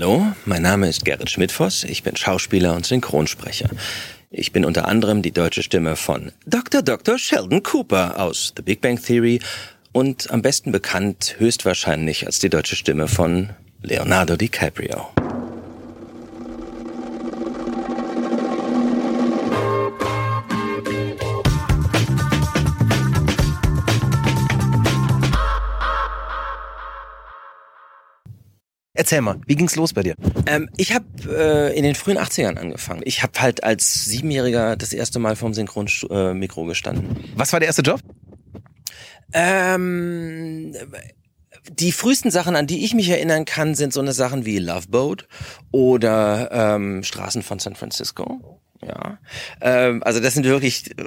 Hallo, mein Name ist Gerrit Schmidtfoss, ich bin Schauspieler und Synchronsprecher. Ich bin unter anderem die deutsche Stimme von Dr. Dr. Sheldon Cooper aus The Big Bang Theory und am besten bekannt höchstwahrscheinlich als die deutsche Stimme von Leonardo DiCaprio. Erzähl mal, wie ging's los bei dir? Ähm, ich habe äh, in den frühen 80ern angefangen. Ich habe halt als Siebenjähriger das erste Mal vorm Synchronmikro äh, gestanden. Was war der erste Job? Ähm, die frühesten Sachen, an die ich mich erinnern kann, sind so eine Sachen wie Love Boat oder ähm, Straßen von San Francisco. Ja, ähm, also das sind wirklich äh,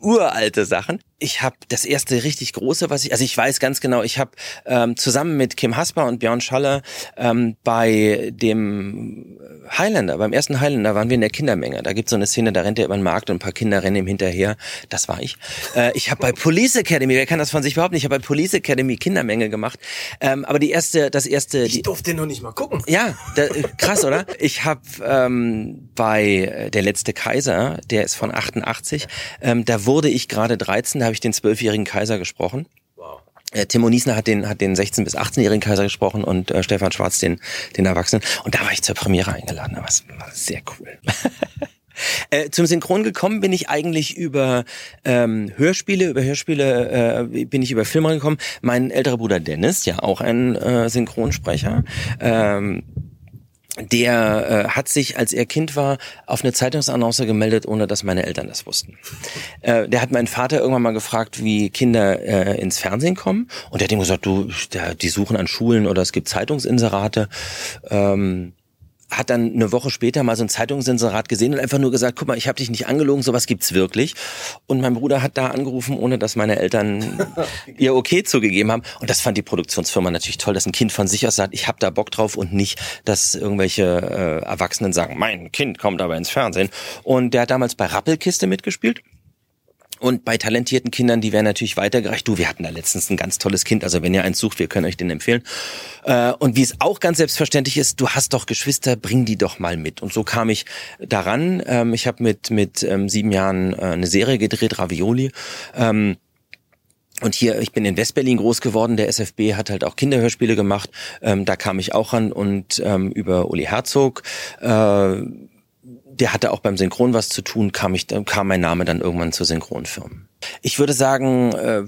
uralte Sachen. Ich habe das erste richtig große, was ich, also ich weiß ganz genau, ich habe ähm, zusammen mit Kim Hasper und Björn Schaller ähm, bei dem Highlander, beim ersten Highlander waren wir in der Kindermenge. Da gibt's so eine Szene, da rennt er über den Markt und ein paar Kinder rennen ihm hinterher. Das war ich. Äh, ich habe bei Police Academy, wer kann das von sich behaupten? Ich habe bei Police Academy Kindermenge gemacht. Ähm, aber die erste, das erste. Ich durfte noch nicht mal gucken. Ja, da, krass, oder? Ich habe ähm, bei der letzte Kaiser, der ist von 88, ähm, da wurde ich gerade 13, da habe ich den zwölfjährigen Kaiser gesprochen. Äh, Timo Niesner hat den, hat den 16- bis 18-jährigen Kaiser gesprochen und äh, Stefan Schwarz den, den Erwachsenen. Und da war ich zur Premiere eingeladen. Das war sehr cool. Äh, zum Synchron gekommen bin ich eigentlich über ähm, Hörspiele, über Hörspiele äh, bin ich über Filme gekommen. Mein älterer Bruder Dennis, ja auch ein äh, Synchronsprecher, ähm, der äh, hat sich, als er Kind war, auf eine Zeitungsannonce gemeldet, ohne dass meine Eltern das wussten. Äh, der hat meinen Vater irgendwann mal gefragt, wie Kinder äh, ins Fernsehen kommen. Und der hat ihm gesagt, du, der, die suchen an Schulen oder es gibt Zeitungsinserate. Ähm, hat dann eine Woche später mal so ein Zeitungsinserat gesehen und einfach nur gesagt, guck mal, ich habe dich nicht angelogen, sowas gibt's wirklich. Und mein Bruder hat da angerufen, ohne dass meine Eltern ihr okay zugegeben haben. Und das fand die Produktionsfirma natürlich toll, dass ein Kind von sich aus sagt, ich habe da Bock drauf und nicht, dass irgendwelche äh, Erwachsenen sagen, mein Kind kommt aber ins Fernsehen. Und der hat damals bei Rappelkiste mitgespielt. Und bei talentierten Kindern, die werden natürlich weitergereicht. Du, wir hatten da letztens ein ganz tolles Kind. Also wenn ihr eins sucht, wir können euch den empfehlen. Äh, und wie es auch ganz selbstverständlich ist, du hast doch Geschwister, bring die doch mal mit. Und so kam ich daran. Ähm, ich habe mit mit ähm, sieben Jahren äh, eine Serie gedreht, Ravioli. Ähm, und hier, ich bin in Westberlin groß geworden. Der SFB hat halt auch Kinderhörspiele gemacht. da kam ich auch ran und über Uli Herzog. Äh, der hatte auch beim Synchron was zu tun, kam, ich, kam mein Name dann irgendwann zur Synchronfirmen. Ich würde sagen, äh,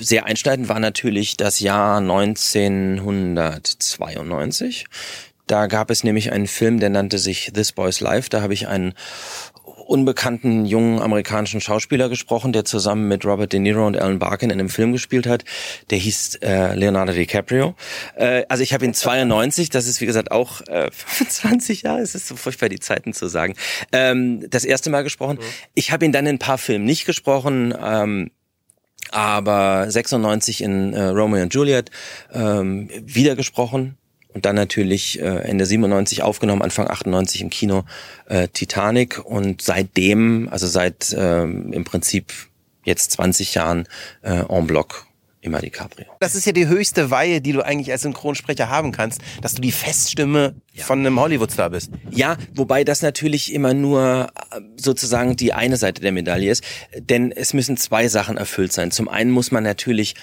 sehr einschneidend war natürlich das Jahr 1992. Da gab es nämlich einen Film, der nannte sich This Boy's Life. Da habe ich einen unbekannten jungen amerikanischen Schauspieler gesprochen, der zusammen mit Robert De Niro und Alan Barkin in einem Film gespielt hat. Der hieß äh, Leonardo DiCaprio. Äh, also ich habe ihn 92, das ist wie gesagt auch äh, 25 Jahre, es ist so furchtbar die Zeiten zu sagen, ähm, das erste Mal gesprochen. Mhm. Ich habe ihn dann in ein paar Filmen nicht gesprochen. Ähm, aber 96 in äh, Romeo und Juliet ähm, wieder gesprochen und dann natürlich äh, Ende 97 aufgenommen, Anfang 98 im Kino äh, Titanic und seitdem, also seit äh, im Prinzip jetzt 20 Jahren äh, en bloc immer DiCaprio. Das ist ja die höchste Weihe, die du eigentlich als Synchronsprecher haben kannst, dass du die Feststimme ja. von einem Hollywoodstar bist. Ja, wobei das natürlich immer nur äh, sozusagen die eine Seite der Medaille ist, denn es müssen zwei Sachen erfüllt sein. Zum einen muss man natürlich,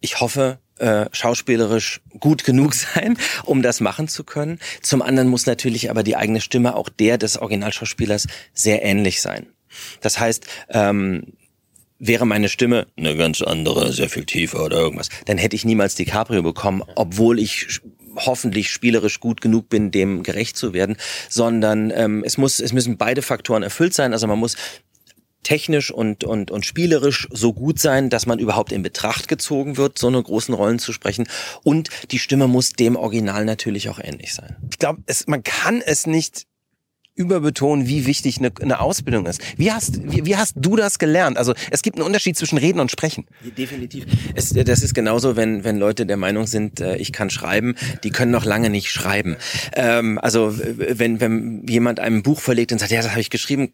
ich hoffe, äh, schauspielerisch gut genug sein, um das machen zu können. Zum anderen muss natürlich aber die eigene Stimme auch der des Originalschauspielers sehr ähnlich sein. Das heißt, ähm, wäre meine Stimme eine ganz andere, sehr viel tiefer oder irgendwas, dann hätte ich niemals DiCaprio bekommen, obwohl ich hoffentlich spielerisch gut genug bin, dem gerecht zu werden, sondern ähm, es muss, es müssen beide Faktoren erfüllt sein. Also man muss technisch und, und, und spielerisch so gut sein, dass man überhaupt in Betracht gezogen wird, so eine großen Rollen zu sprechen. Und die Stimme muss dem Original natürlich auch ähnlich sein. Ich glaube, man kann es nicht überbetonen, wie wichtig eine, eine Ausbildung ist. Wie hast, wie, wie hast du das gelernt? Also es gibt einen Unterschied zwischen Reden und Sprechen. Definitiv. Es, das ist genauso, wenn, wenn Leute der Meinung sind, äh, ich kann schreiben, die können noch lange nicht schreiben. Ähm, also wenn, wenn jemand einem Buch verlegt und sagt, ja, das habe ich geschrieben,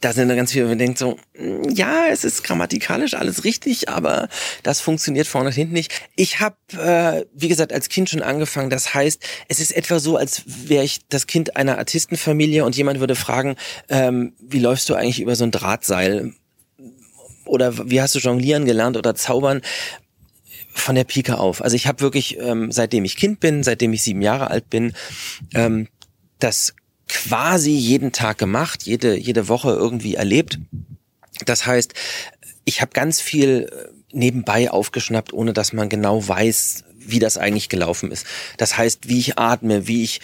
da sind dann ganz viele, man denkt so, mm, ja, es ist grammatikalisch alles richtig, aber das funktioniert vorne und hinten nicht. Ich habe, äh, wie gesagt, als Kind schon angefangen. Das heißt, es ist etwa so, als wäre ich das Kind einer Artistenfamilie und jemand würde fragen, ähm, wie läufst du eigentlich über so ein Drahtseil? Oder wie hast du jonglieren gelernt oder zaubern? Von der Pike auf. Also ich habe wirklich, ähm, seitdem ich Kind bin, seitdem ich sieben Jahre alt bin, ähm, das quasi jeden Tag gemacht, jede, jede Woche irgendwie erlebt. Das heißt, ich habe ganz viel äh, nebenbei aufgeschnappt, ohne dass man genau weiß, wie das eigentlich gelaufen ist. Das heißt, wie ich atme, wie ich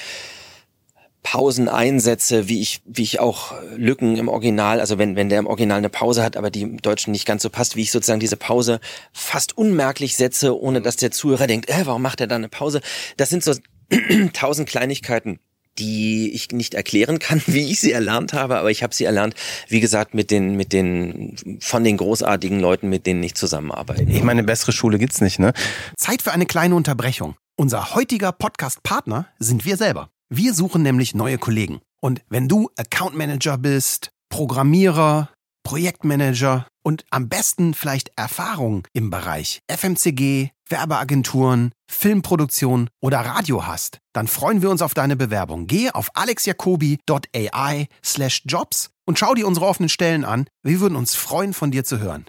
Pausen einsetze, wie ich, wie ich auch Lücken im Original, also wenn, wenn der im Original eine Pause hat, aber die im Deutschen nicht ganz so passt, wie ich sozusagen diese Pause fast unmerklich setze, ohne dass der Zuhörer denkt, äh, warum macht er da eine Pause? Das sind so tausend Kleinigkeiten, die ich nicht erklären kann, wie ich sie erlernt habe, aber ich habe sie erlernt, wie gesagt, mit den, mit den, von den großartigen Leuten, mit denen ich zusammenarbeite. Ich meine, bessere Schule gibt's nicht, ne? Zeit für eine kleine Unterbrechung. Unser heutiger Podcast-Partner sind wir selber. Wir suchen nämlich neue Kollegen. Und wenn du Account Manager bist, Programmierer, Projektmanager und am besten vielleicht Erfahrung im Bereich FMCG, Werbeagenturen, Filmproduktion oder Radio hast, dann freuen wir uns auf deine Bewerbung. Gehe auf alexjacobi.ai slash jobs und schau dir unsere offenen Stellen an. Wir würden uns freuen, von dir zu hören.